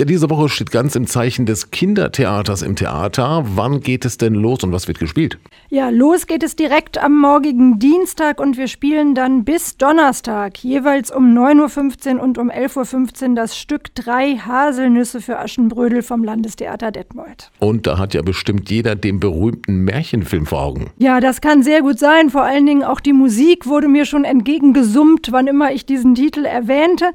Ja, diese Woche steht ganz im Zeichen des Kindertheaters im Theater. Wann geht es denn los und was wird gespielt? Ja, los geht es direkt am morgigen Dienstag und wir spielen dann bis Donnerstag, jeweils um 9.15 Uhr und um 11.15 Uhr das Stück Drei Haselnüsse für Aschenbrödel vom Landestheater Detmold. Und da hat ja bestimmt jeder den berühmten Märchenfilm vor Augen. Ja, das kann sehr gut sein. Vor allen Dingen auch die Musik wurde mir schon entgegengesummt, wann immer ich diesen Titel erwähnte.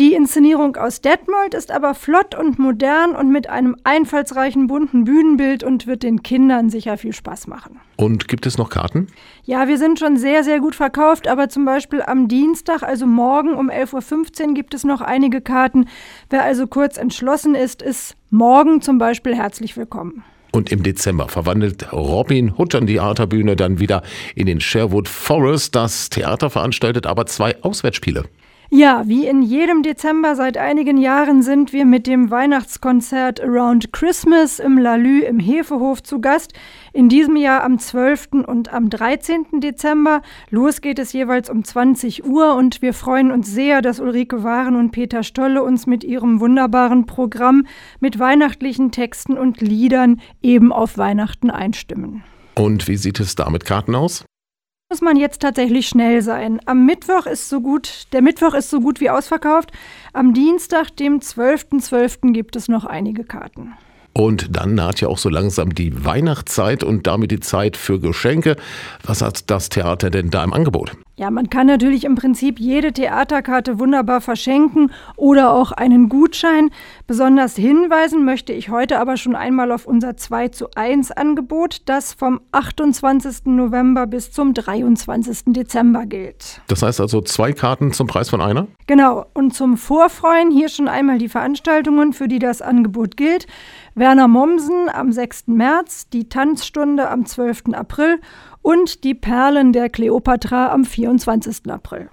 Die Inszenierung aus Detmold ist aber flott und modern und mit einem einfallsreichen bunten Bühnenbild und wird den Kindern sicher viel Spaß machen. Und gibt es noch Karten? Ja, wir sind schon sehr, sehr gut verkauft, aber zum Beispiel am Dienstag, also morgen um 11.15 Uhr, gibt es noch einige Karten. Wer also kurz entschlossen ist, ist morgen zum Beispiel herzlich willkommen. Und im Dezember verwandelt Robin Hood an die Theaterbühne dann wieder in den Sherwood Forest. Das Theater veranstaltet aber zwei Auswärtsspiele. Ja, wie in jedem Dezember seit einigen Jahren sind wir mit dem Weihnachtskonzert Around Christmas im Lalü im Hefehof zu Gast. In diesem Jahr am 12. und am 13. Dezember. Los geht es jeweils um 20 Uhr und wir freuen uns sehr, dass Ulrike Waren und Peter Stolle uns mit ihrem wunderbaren Programm mit weihnachtlichen Texten und Liedern eben auf Weihnachten einstimmen. Und wie sieht es da mit Karten aus? Muss man jetzt tatsächlich schnell sein. Am Mittwoch ist so gut, der Mittwoch ist so gut wie ausverkauft. Am Dienstag, dem 12.12., .12., gibt es noch einige Karten. Und dann naht ja auch so langsam die Weihnachtszeit und damit die Zeit für Geschenke. Was hat das Theater denn da im Angebot? Ja, man kann natürlich im Prinzip jede Theaterkarte wunderbar verschenken oder auch einen Gutschein. Besonders hinweisen möchte ich heute aber schon einmal auf unser 2 zu 1 Angebot, das vom 28. November bis zum 23. Dezember gilt. Das heißt also zwei Karten zum Preis von einer? Genau. Und zum Vorfreuen hier schon einmal die Veranstaltungen, für die das Angebot gilt. Werner Mommsen am 6. März, die Tanzstunde am 12. April und die Perlen der Kleopatra am 24. April.